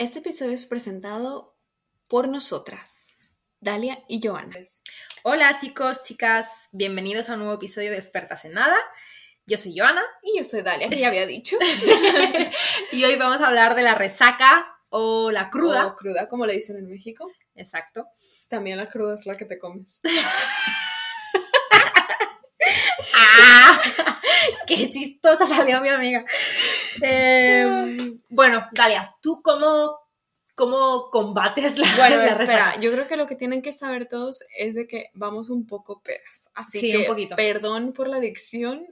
Este episodio es presentado por nosotras, Dalia y Joana. Hola chicos, chicas, bienvenidos a un nuevo episodio de Expertas en Nada. Yo soy Joana. Y yo soy Dalia, que ya había dicho. y hoy vamos a hablar de la resaca o la cruda. O cruda, como le dicen en México. Exacto. También la cruda es la que te comes. ¡Ah! ¡Qué chistosa salió mi amiga! Em, bueno, Dalia, ¿tú cómo, cómo combates la, Bueno, la espera, resaca? yo creo que lo que tienen que saber todos es de que vamos un poco pegas. Así Sí, que un poquito. perdón por la adicción,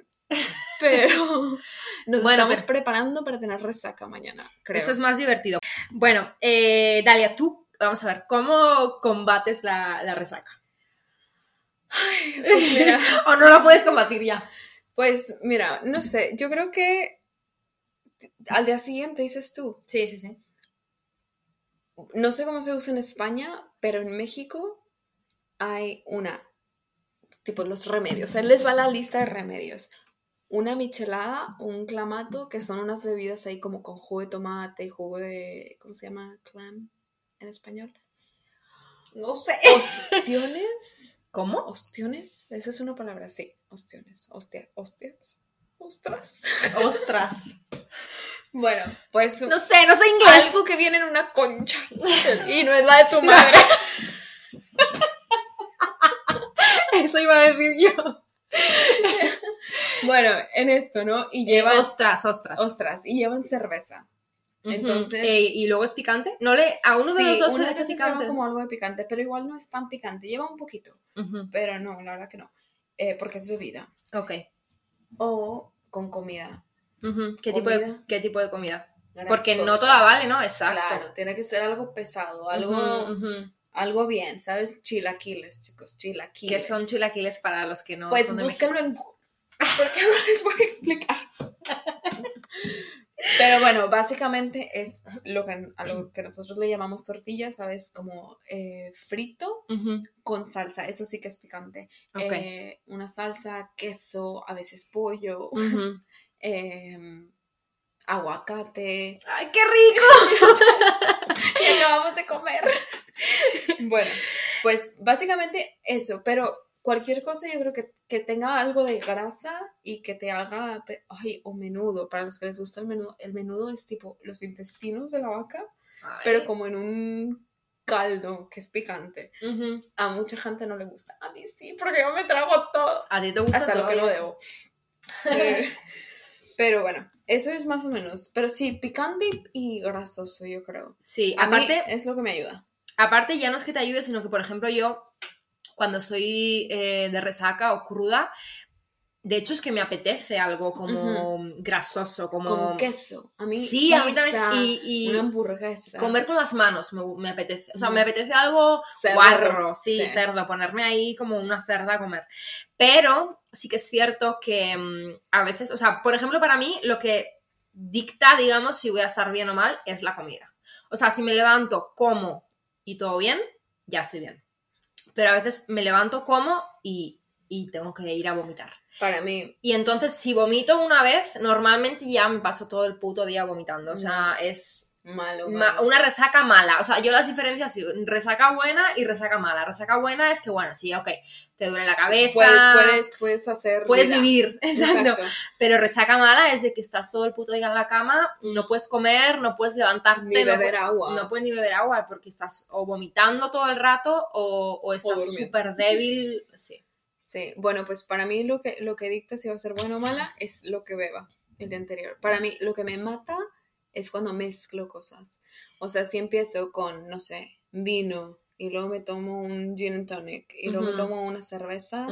pero nos Bueno, estamos pero- preparando para tener resaca mañana, creo. Eso es más divertido. Bueno, eh, Dalia, tú, vamos a ver, ¿cómo combates la, la resaca? Pues mira, ¿O no la puedes combatir ya? pues mira, no sé, yo creo que al día siguiente dices tú, Sí, sí, sí. no sé cómo se usa en España, pero en México hay una, tipo los remedios, ahí les va la lista de remedios. Una michelada, un clamato, que son unas bebidas ahí como con jugo de tomate y jugo de, ¿cómo se llama? Clam en español. No sé. Ostiones. ¿Cómo? ¿Ostiones? Esa es una palabra, sí. Ostiones. Hostia, hostias. Ostras. Ostras. Bueno, pues No sé, no sé inglés. algo que viene en una concha y no es la de tu madre. Eso iba a decir yo. bueno, en esto, ¿no? Y llevan Ostras, ostras. ostras y llevan cerveza. Entonces, Eh, ¿Y luego es picante? No le, a uno de sí, los dos una picante. como algo de picante, pero igual no es tan picante. Lleva un poquito, pero no, la verdad que no. Eh, porque es bebida. Ok. O con comida. ¿Qué, tipo de, Comida. ¿Qué tipo de comida? Porque no toda vale, ¿no? Exacto. Claro, tiene que ser algo pesado, algo, algo bien, ¿sabes? Chilaquiles, chicos, chilaquiles. Que son chilaquiles para los que no Pues son de búsquenlo en porque no les voy a explicar. Pero bueno, básicamente es lo que, a lo que nosotros le llamamos tortilla, ¿sabes? Como eh, frito con salsa, eso sí que es picante. Eh, una salsa, queso, a veces pollo. em, aguacate. ¡Ay, qué rico! y acabamos de comer. bueno, pues básicamente eso, pero cualquier cosa yo creo que, que tenga algo de grasa y que te haga, ay, o menudo, para los que les gusta el menudo, el menudo es tipo los intestinos de la vaca, pero como en un caldo que es picante. A mucha gente no le gusta, a mí sí, porque yo me trago todo, A ti te gusta hasta lo que no eso? debo. Pero bueno, eso es más o menos, pero sí, picante y, grasoso yo creo. Sí, A aparte, mí es lo que me ayuda. aparte ya no es que te ayude, sino que, por ejemplo, yo cuando estoy eh, de resaca o cruda, de hecho es que me apetece algo como grasoso, como Con queso. A mí, Sí, a mí también. Y, y una hamburguesa. comer con las manos me, me apetece. O sea, me apetece algo Cerdo, guarro, sí, sí. cerdo, ponerme ahí como una cerda a comer. Pero sí que es cierto que mm, a veces, o sea, por ejemplo, para mí lo que dicta, digamos, si voy a estar bien o mal es la comida. O sea, si me levanto, como y todo bien, ya estoy bien. Pero a veces me levanto, como y, y tengo que ir a vomitar. Para mí, Y entonces, si vomito una vez, normalmente ya me paso todo el puto día vomitando. O sea, es malo. ma- malo. una resaca mala. O sea, yo las diferencias resaca buena y resaca mala. Resaca buena es que, bueno, sí, ok, te duele la cabeza, Puedes, puedes, puedes hacer. puedes vida. vivir, exacto. Exacto. Pero resaca mala es de que estás todo el puto día en la cama, no puedes comer, no puedes levantarte, Ni no beber pu- agua. No puedes ni beber agua porque estás o vomitando todo el rato o, o estás súper débil. Sí. Sí, bueno, pues para mí lo que, lo que dicta si va a ser bueno o mala es lo que beba el día anterior. Para mí lo que me mata es cuando mezclo cosas. O sea, si empiezo con, no sé, vino y luego me tomo un gin and tonic y luego me tomo una cerveza,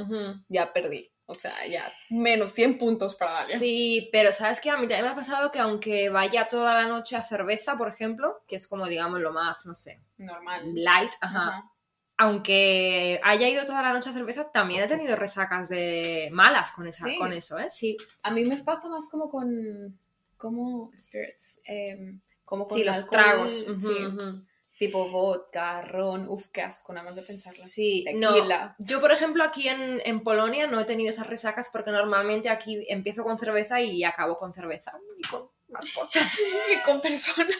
ya perdí. O sea, ya menos 100 puntos para Dalia. Sí, pero sabes que a mí también me ha pasado que aunque vaya toda la noche a cerveza, por ejemplo, que es como digamos lo más, no sé, Normal. light, ajá. Ajá. Aunque haya ido toda la noche a cerveza, también he tenido resacas de malas con, esa, Sí. con eso, ¿eh? Sí. A mí me pasa más como con, como spirits, em, como con Sí, los alcohol, tragos. Sí. Tipo vodka, ron, uf, qué asco, nada más de pensarlo. Sí, no. Yo, por ejemplo, aquí en, en, Polonia no he tenido esas resacas porque normalmente aquí empiezo con cerveza y acabo con cerveza. Y con más cosas. y con personas.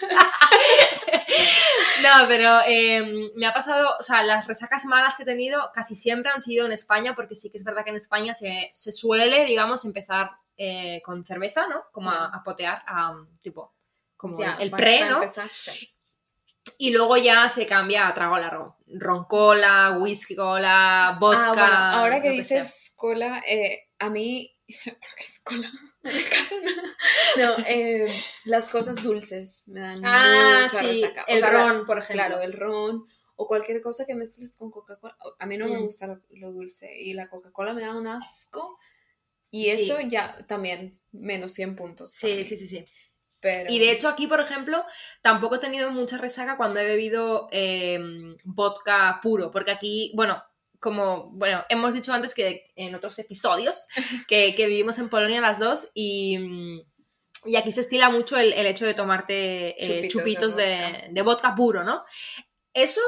no, pero em, me ha pasado, o sea, las resacas malas que he tenido casi siempre han sido en España porque sí que es verdad que en España se, se suele, digamos, empezar eh, con cerveza, ¿no? Como a, potear, a, tipo, como el pre, ¿no? Y luego ya se cambia a trago largo. Ron cola, whisky cola, vodka. Ah, ahora que dices cola, eh, a mí. Que es cola. no, eh, las cosas dulces me dan ah, mucha sí, El ron, por ejemplo. Claro, el ron. O cualquier cosa que mezcles con Coca-Cola. A mí no me mm. gusta lo, dulce. Y la Coca-Cola me da un asco. Y eso ya también, menos 100 puntos. Sí, sí, sí, sí. Y de hecho aquí, por ejemplo, tampoco he tenido mucha resaca cuando he bebido em, vodka puro, porque aquí, bueno, como, bueno, hemos dicho antes que en otros episodios que, vivimos en Polonia las dos y, y aquí se estila mucho el, hecho de tomarte eh, chupitos, de, vodka. puro, ¿no? Eso,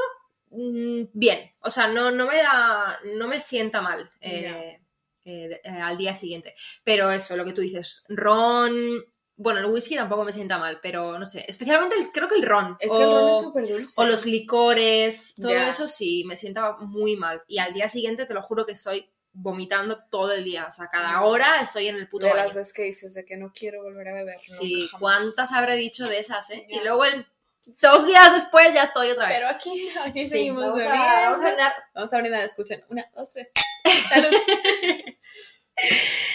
mm, bien, o sea, no, no, me da, no me sienta mal. Eh, eh, al día siguiente. Pero eso, lo que tú dices, ron, bueno, el whisky tampoco me sienta mal, pero no sé. Especialmente creo que el ron. Es que el ron es súper dulce. O los licores, todo eso sí, me sienta muy mal. Y al día siguiente te lo juro que estoy vomitando todo el día. O sea, cada hora estoy en el puto De las veces que dices de que no quiero volver a beber. Sí, ¿cuántas habré dicho de esas, eh? Y luego el dos días después ya estoy otra vez. Pero aquí, aquí seguimos vamos bebiendo. A, vamos a brindar. Vamos a brindar, escuchen. Una, dos, tres. Salud.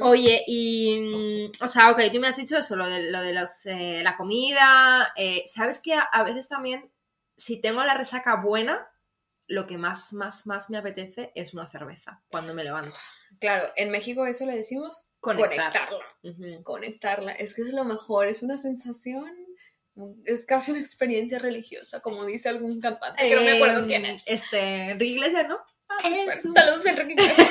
Oye, y, o sea, ok, tú me has dicho eso, lo de, lo de los, eh, la comida, eh, ¿sabes que a, veces también, si tengo la resaca buena, lo que más, más, más me apetece es una cerveza cuando me levanto? Claro, en México eso le decimos conectarla. Conectarla, es que es lo mejor, es una sensación es casi una experiencia religiosa, como dice algún cantante, que no me acuerdo quién es. Este, Enrique Iglesias, ¿no? Ah, Saludos, Enrique Iglesias.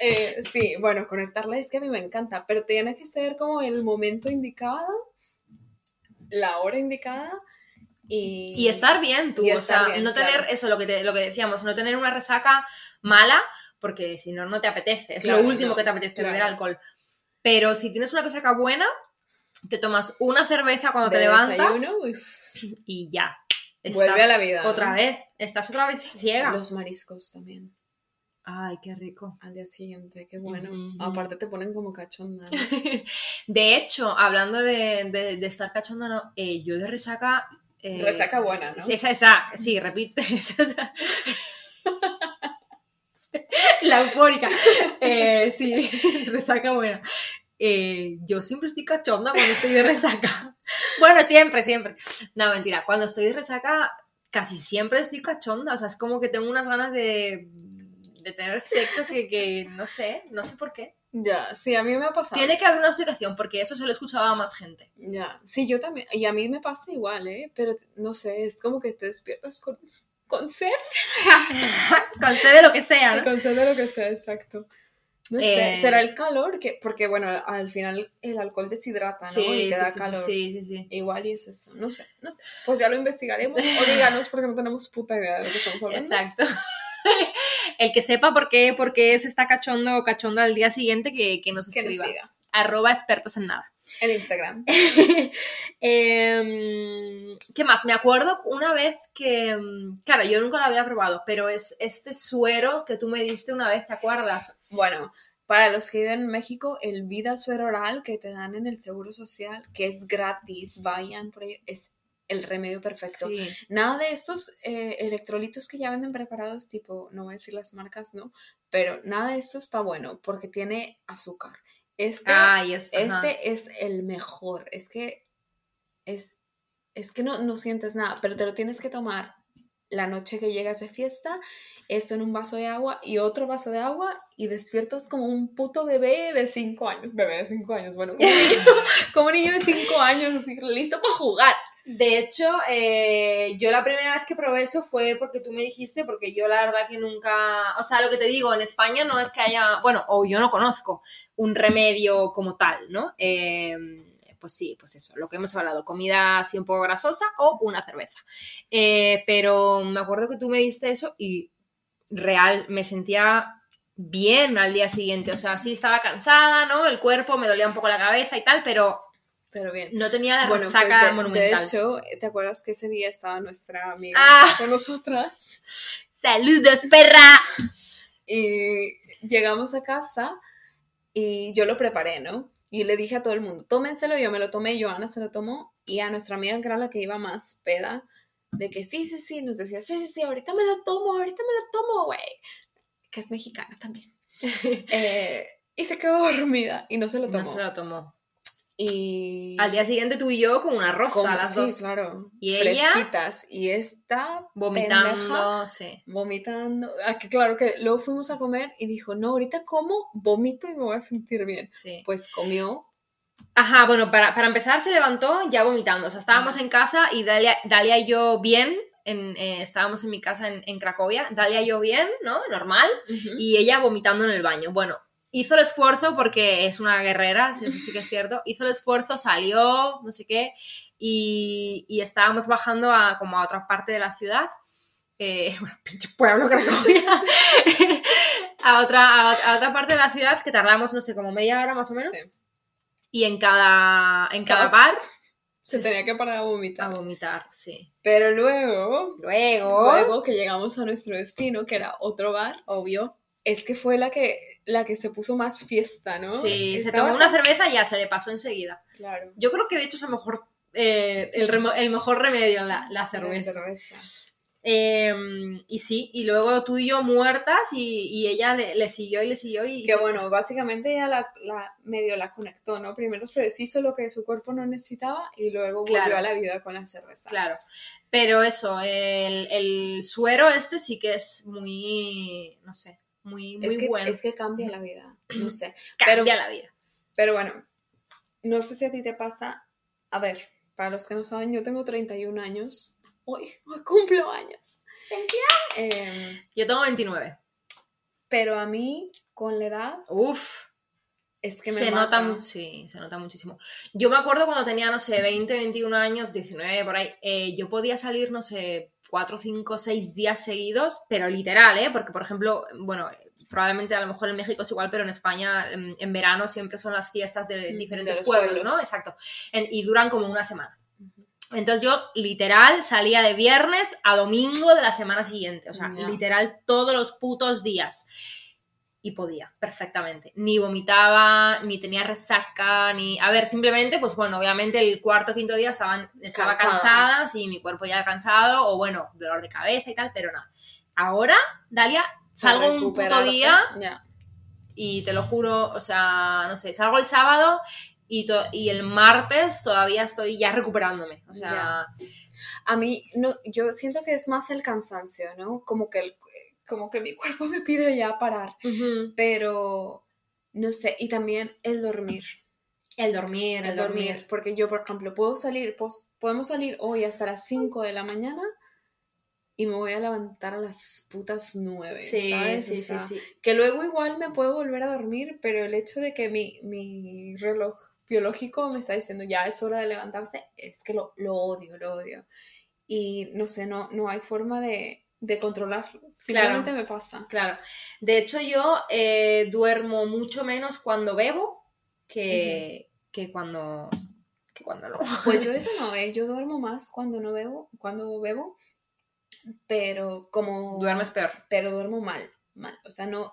Eh, sí, bueno, conectarla es que a mí me encanta, pero tiene que ser como el momento indicado, la hora indicada y... Y estar bien tú, o sea, no tener eso, lo que, lo que decíamos, no tener una resaca mala, porque si no, no te apetece, es lo último que te apetece, beber alcohol. Pero si tienes una resaca buena, te tomas una cerveza cuando te levantas y ya. Vuelve a la vida. Otra vez, estás otra vez ciega. Los mariscos también. Ay, qué rico. Al día siguiente, qué bueno. Aparte te ponen como cachonda. de hecho, hablando de, estar cachonda, eh, yo de resaca... Eh, resaca buena, ¿no? Esa, esa, sí, repite. La eufórica. Eh, sí, resaca buena. yo siempre estoy cachonda cuando estoy de resaca. bueno, siempre, siempre. No, mentira. Cuando estoy de resaca, casi siempre estoy cachonda. O sea, es como que tengo unas ganas de de tener sexo que, no sé, no sé por qué. Ya, sí, a mí me ha pasado. Tiene que haber una explicación, porque eso se lo he escuchado a más gente. Ya, sí, yo también. Y a mí me pasa igual, ¿eh? Pero no sé, es como que te despiertas con, con sed. con sed de lo que sea, ¿no? Con sed de lo que sea, exacto. No sé, eh, será el calor, que, porque bueno, al final el alcohol deshidrata, ¿no? y te da calor. Sí, sí, sí. Igual y es eso, no sé, no sé. Pues ya lo investigaremos o díganos porque no tenemos puta idea de lo que estamos hablando. Exacto. el que sepa por qué, por qué se está cachondo o cachondo al día siguiente, que, que nos escriba. Que Arroba expertos en nada. En Instagram. Em, ¿Qué más? Me acuerdo una vez que, mm, claro, yo nunca lo había probado, pero es este suero que tú me diste una vez, ¿te acuerdas? Bueno, para los que viven en México, el Vida Suero Oral que te dan en el Seguro Social, que es gratis, vayan por ahí, es el remedio perfecto. Nada de estos eh, electrolitos que ya venden preparados, tipo, no voy a decir las marcas, no, pero nada de esto está bueno porque tiene azúcar. Este, este es el mejor. Es que es, es que no, no sientes nada, pero te lo tienes que tomar la noche que llegas de fiesta, esto en un vaso de agua y otro vaso de agua y despiertas como un puto bebé de 5 años. Bebé de 5 años, bueno, como un niño, de 5 años, así, listo para jugar. De hecho, eh, yo la primera vez que probé eso fue porque tú me dijiste, porque yo la verdad que nunca, o sea, lo que te digo, en España no es que haya, bueno, o yo no conozco un remedio como tal, ¿no? Eh, pues sí, pues eso, lo que hemos hablado, comida así un poco grasosa o una cerveza. Eh, pero me acuerdo que tú me diste eso y real, me sentía bien al día siguiente, o sea, sí estaba cansada, ¿no? El cuerpo, me dolía un poco la cabeza y tal, pero pero bien. No tenía la Bueno, resaca pues de, monumental. De hecho, ¿te acuerdas que ese día estaba nuestra amiga Ah. con nosotras? ¡Saludos, perra! Y llegamos a casa y yo lo preparé, ¿no? Y le dije a todo el mundo, tómenselo, yo me lo tomé, Joana se lo tomó, y a nuestra amiga que era la que iba más peda, de que sí, sí, sí, nos decía, sí, sí, sí, ahorita me lo tomo, ahorita me lo tomo, güey. Que es mexicana también. Eh, y se quedó dormida y no se lo tomó. No se lo tomó. Y... Al día siguiente tú y yo como una rosa, como- las sí, dos. claro. Y ella- Fresquitas. Y esta Vomitando, pendeja sí. vomitando. Ah, claro que luego fuimos a comer y dijo, no, ahorita como, vomito y me voy a sentir bien. sí. Pues comió. Ajá, bueno, para, para empezar se levantó ya vomitando. O sea, estábamos en casa y Dalia, Dalia y yo bien. En, eh, estábamos en mi casa en, en Cracovia. Dalia y yo bien, ¿no? Normal. Y ella vomitando en el baño. Bueno, hizo el esfuerzo porque es una guerrera, sí, eso sí que es cierto. Hizo el esfuerzo, salió, no sé qué. Y, y estábamos bajando a, como a otra parte de la ciudad. Eh, bueno, pinche pueblo, Cracovia. a, otra, a, a otra parte de la ciudad que tardamos, no sé, como media hora más o menos. Sí. Y en cada, en cada Cada- bar Se tenía que parar a a vomitar. vomitar, sí. Pero luego, Luego, luego que llegamos a nuestro destino, que era otro bar, obvio. es que fue la que, la que se puso más fiesta, ¿no? Sí, se tomó una cerveza y ya se le pasó enseguida. Claro. Yo creo que de hecho es lo mejor, eh, el, remo- el mejor remedio, la, la La cerveza. cerveza. Eh, y sí, y luego tú y yo muertas y, y ella le, le siguió y le siguió y... Que bueno, básicamente ella la, la- medio la conectó, ¿no? Primero se deshizo lo que su cuerpo no necesitaba y luego volvió Claro. a la vida con la cerveza. Claro. Pero eso, el, el suero este sí que es muy, no sé, muy, muy es, que, bueno. es que cambia la vida, no sé. Cambia pero- la vida. Pero bueno, no sé si a ti te pasa. A ver, para los que no saben, yo tengo 31 años. Hoy, hoy cumplo años. Em, Yo tengo 29. pero a mí, con la edad, Uf. es que me se mata. nota, sí, se nota muchísimo. Yo me acuerdo cuando tenía, no sé, 20, 21 años, 19, por ahí, eh, yo podía salir, no sé, 4, 5, 6 días seguidos, pero literal, ¿eh? Porque, por ejemplo, bueno, probablemente a lo mejor en México es igual, pero en España en, en verano siempre son las fiestas de Mm, diferentes de pueblos, pueblos. ¿no? Exacto. En- y duran como una semana. Entonces yo literal salía de viernes a domingo de la semana siguiente, o sea, literal todos los putos días. Y podía, perfectamente. Ni vomitaba, ni tenía resaca, ni... A ver, simplemente, pues bueno, obviamente el cuarto o quinto día estaban, estaba Cansada. cansada, sí, mi cuerpo ya cansado, o bueno, dolor de cabeza y tal, pero nada. Ahora, Dalia, salgo un puto día y te lo juro, o sea, no sé, salgo el sábado y, to- y el martes todavía estoy ya recuperándome. O sea, A mí, no, yo siento que es más el cansancio, ¿no? Como que, el, como que mi cuerpo me pide ya parar. ujú. Pero, no sé, y también el dormir. el dormir, el, El dormir. dormir. Porque yo, por ejemplo, puedo salir, pues, podemos salir hoy hasta las 5 de la mañana y me voy a levantar a las putas 9. Sí, ¿sabes? sí, O sí, sea, sí. Que luego igual me puedo volver a dormir, pero el hecho de que mi, mi reloj biológico me está diciendo ya es hora de levantarse, es que lo, lo odio, lo odio. Y no sé, no, no hay forma de, de controlarlo. Simplemente me pasa. Claro. De hecho, yo eh, duermo mucho menos cuando bebo que, que cuando que cuando no. Pues yo eso no, ¿eh? yo duermo más cuando no bebo, cuando bebo, pero como... Duermes peor. Pero duermo mal, mal. O sea, no,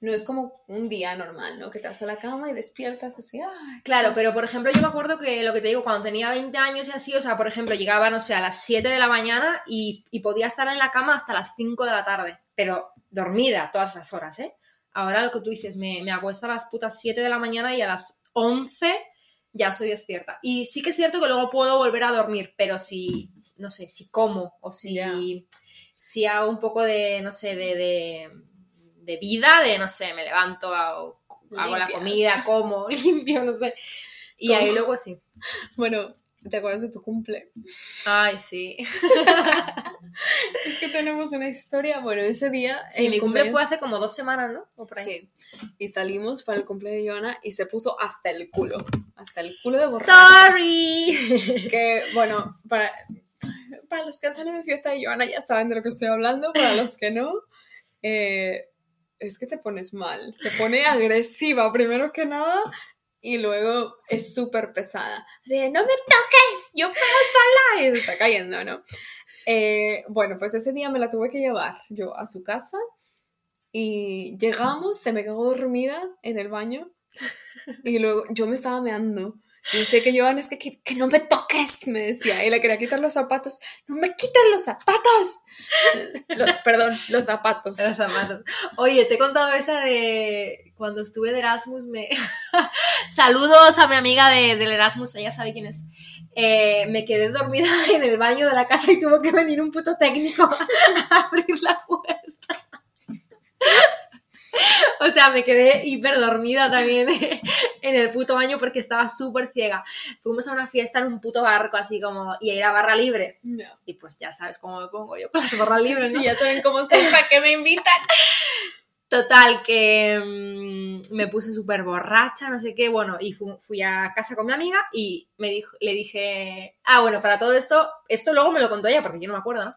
no es como un día normal, ¿no? Que te vas a la cama y despiertas así, ¡ay! Claro, pero por ejemplo, yo me acuerdo que lo que te digo, cuando tenía 20 años y así, o sea, por ejemplo, llegaba, no sé, a las 7 de la mañana y, y podía estar en la cama hasta las 5 de la tarde, pero dormida todas esas horas, ¿eh? Ahora lo que tú dices, me, me acuesto a las putas 7 de la mañana y a las 11 ya estoy despierta. Y sí que es cierto que luego puedo volver a dormir, pero si, no sé, si como o si, si hago un poco de, no sé, de, de, de vida, de, no sé, me levanto, hago, hago la comida, como, limpio, no sé. Y ¿Cómo? ahí luego sí. Bueno, ¿te acuerdas de tu cumple? Ay, sí. Es que tenemos una historia. Bueno, ese día. Sí, mi cumple cumpleaños- fue hace como dos semanas, ¿no? O por ahí. Sí. Y salimos para el cumpleaños de Joana y se puso hasta el culo. Hasta el culo de borracha. Sorry. Que, bueno, para, para los que han salido de fiesta de Joana ya saben de lo que estoy hablando. Para los que no, eh, es que te pones mal. Se pone agresiva primero que nada y luego es súper pesada. Así de, no me toques, yo puedo sola. Y se está cayendo, ¿no? Eh, bueno, pues ese día me la tuve que llevar yo a su casa y llegamos, se me quedó dormida en el baño y luego yo me estaba meando. Sé que Joan es que, que, no me toques, me decía. Y le quería quitar los zapatos. No me quites los zapatos. Perdón, los zapatos. Los zapatos. Oye, te he contado esa de cuando estuve de Erasmus. Me... Saludos a mi amiga de, del Erasmus, ella sabe quién es. Eh, me quedé dormida en el baño de la casa y tuvo que venir un puto técnico a abrir la puerta. O sea, me quedé hiper dormida también en el puto baño porque estaba súper ciega. Fuimos a una fiesta en un puto barco, así como, y era barra libre. No. Y pues ya sabes cómo me pongo yo con las barras libres, ¿no? Sí, ya saben cómo soy, ¿para qué me invitan? Total, que mm, me puse súper borracha, no sé qué, bueno, y fu- fui a casa con mi amiga y me dijo, le dije, ah, bueno, para todo esto, esto luego me lo contó ella porque yo no me acuerdo, ¿no?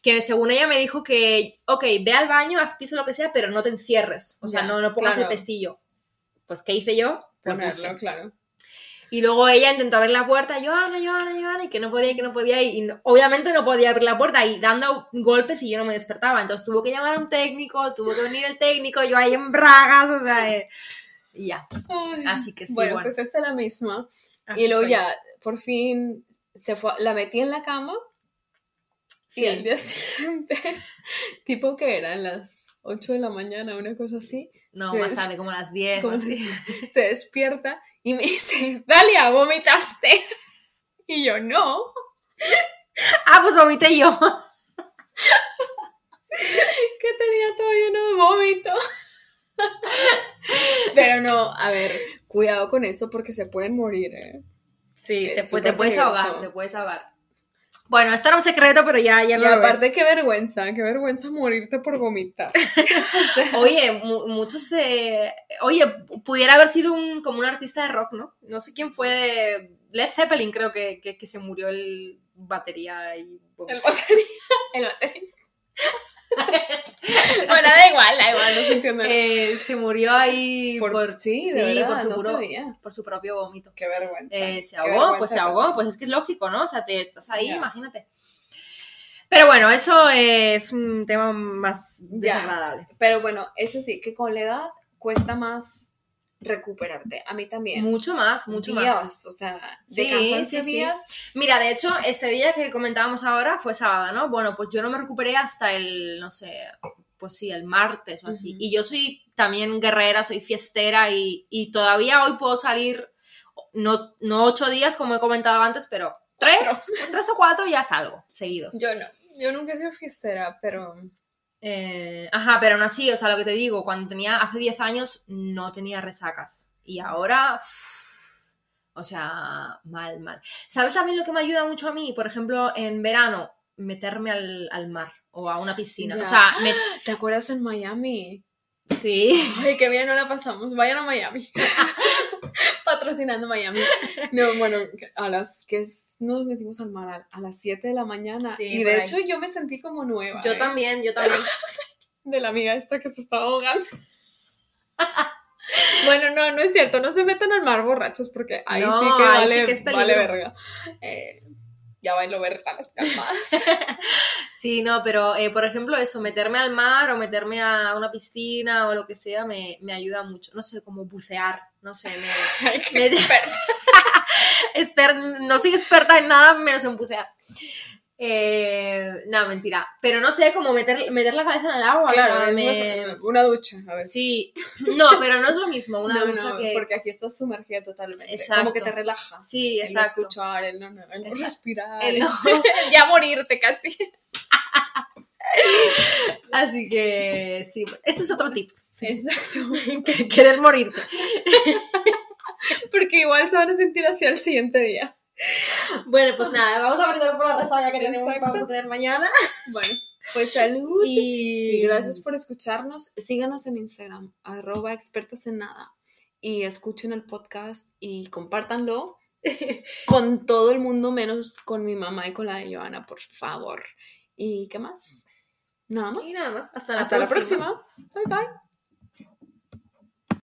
Que según ella me dijo que, ok, ve al baño, haz piso lo que sea, pero no te encierres, o sea, Ya, no, no pongas claro. el pestillo. Pues, ¿qué hice yo? Puse. Ponerlo, claro. Y luego ella intentó abrir la puerta, Joana, Joana, Joana, y que no podía, y que no podía, y no- obviamente no podía abrir la puerta, y dando golpes y yo no me despertaba. Entonces tuvo que llamar a un técnico, tuvo que venir el técnico, yo ahí en bragas, o sea, eh, y ya. Así que sí, bueno, bueno. pues esta es la misma. Así y luego soy. ya, por fin, se fue, la metí en la cama. Sí. Y al día siguiente, tipo que eran las 8 de la mañana, una cosa así, No, más tarde, como a las 10. como o así. se despierta y me dice, Dalia, vomitaste. Y yo, no, Ah, pues vomité yo. que tenía todo lleno de vómito. Pero no, a ver, cuidado con eso porque se pueden morir, ¿eh? Sí, Es te, te puedes ahogar, te puedes ahogar. Bueno, esto era un secreto, pero ya, ya Y no lo aparte, ves. qué vergüenza, qué vergüenza morirte por vomitar. Oye, mu- muchos. eh, oye, pudiera haber sido un, como un artista de rock, ¿no? No sé quién fue. de- Led Zeppelin, creo que, que, que se murió el batería y. El batería, el baterista. bueno, da igual, da igual, no se entiende. Eh, se murió ahí Por- sí, de verdad, por, su no puro- por su propio vómito. qué vergüenza. Eh, se ahogó, vergüenza pues se ahogó, persona. pues es que es lógico, ¿no? O sea, te estás ahí, imagínate. Pero bueno, eso es un tema más desagradable. Pero bueno, eso sí, que con la edad cuesta más recuperarte. A mí también. Mucho más, mucho días, más. o sea, de Sí, sí. días. Mira, de hecho, este día que comentábamos ahora fue sábado, ¿no? Bueno, pues yo no me recuperé hasta el, no sé, pues sí, el martes o así. Y yo soy también guerrera, soy fiestera y, y todavía hoy puedo salir, no, no ocho días como he comentado antes, pero tres, tres o cuatro ya salgo seguidos. Yo no, yo nunca he sido fiestera, pero Eh, ajá, pero aún así, o sea, lo que te digo, cuando tenía hace 10 años no tenía resacas. Y ahora, uff, o sea, mal, mal. ¿Sabes también lo que me ayuda mucho a mí? Por ejemplo, en verano, meterme al, al mar o a una piscina. Ya. O sea, me- ¿te acuerdas en Miami? sí. Ay, qué bien no la pasamos. Vayan a Miami. Patrocinando Miami. No, bueno, a las que nos metimos al mar a, las 7 de la mañana. Sí, y de hecho yo me sentí como nueva. Yo ¿eh? también, yo también. De la amiga esta que se estaba ahogando. bueno, no, no es cierto. No se metan al mar borrachos porque ahí No, sí que vale, sí que es vale verga. Eh, ya bailo Berta las calmadas. Sí, no, pero eh, por ejemplo, eso, meterme al mar o meterme a una piscina o lo que sea me, me ayuda mucho. No sé, como bucear, no sé, me, Ay, qué Me- experta. Exper- no soy experta en nada menos en bucear. Eh, no, mentira. Pero no sé, como meter, meter la cabeza en el agua. o Claro, sea, es me- una, ducha, a ver. Sí. No, pero no es lo mismo una No, ducha no, que... porque aquí estás sumergida totalmente. Exacto. Como que te relajas. Sí, El no exacto. escuchar, el no, no, el no Exacto. respirar. El El, no. el ya morirte casi. Así que sí, ese es otro tip. Exacto. Querer morirte. Porque igual se van a sentir así al siguiente día. Bueno, pues nada, vamos a brindar por la resaca que tenemos vamos a tener mañana. Bueno, pues salud y... gracias por escucharnos. Síganos en Instagram, arroba expertas en nada. Y escuchen el podcast y compártanlo con todo el mundo, menos con mi mamá y con la de Joana, por favor. ¿Y qué más? Nada más. Y nada más. Hasta la Hasta próxima. la próxima. Bye bye.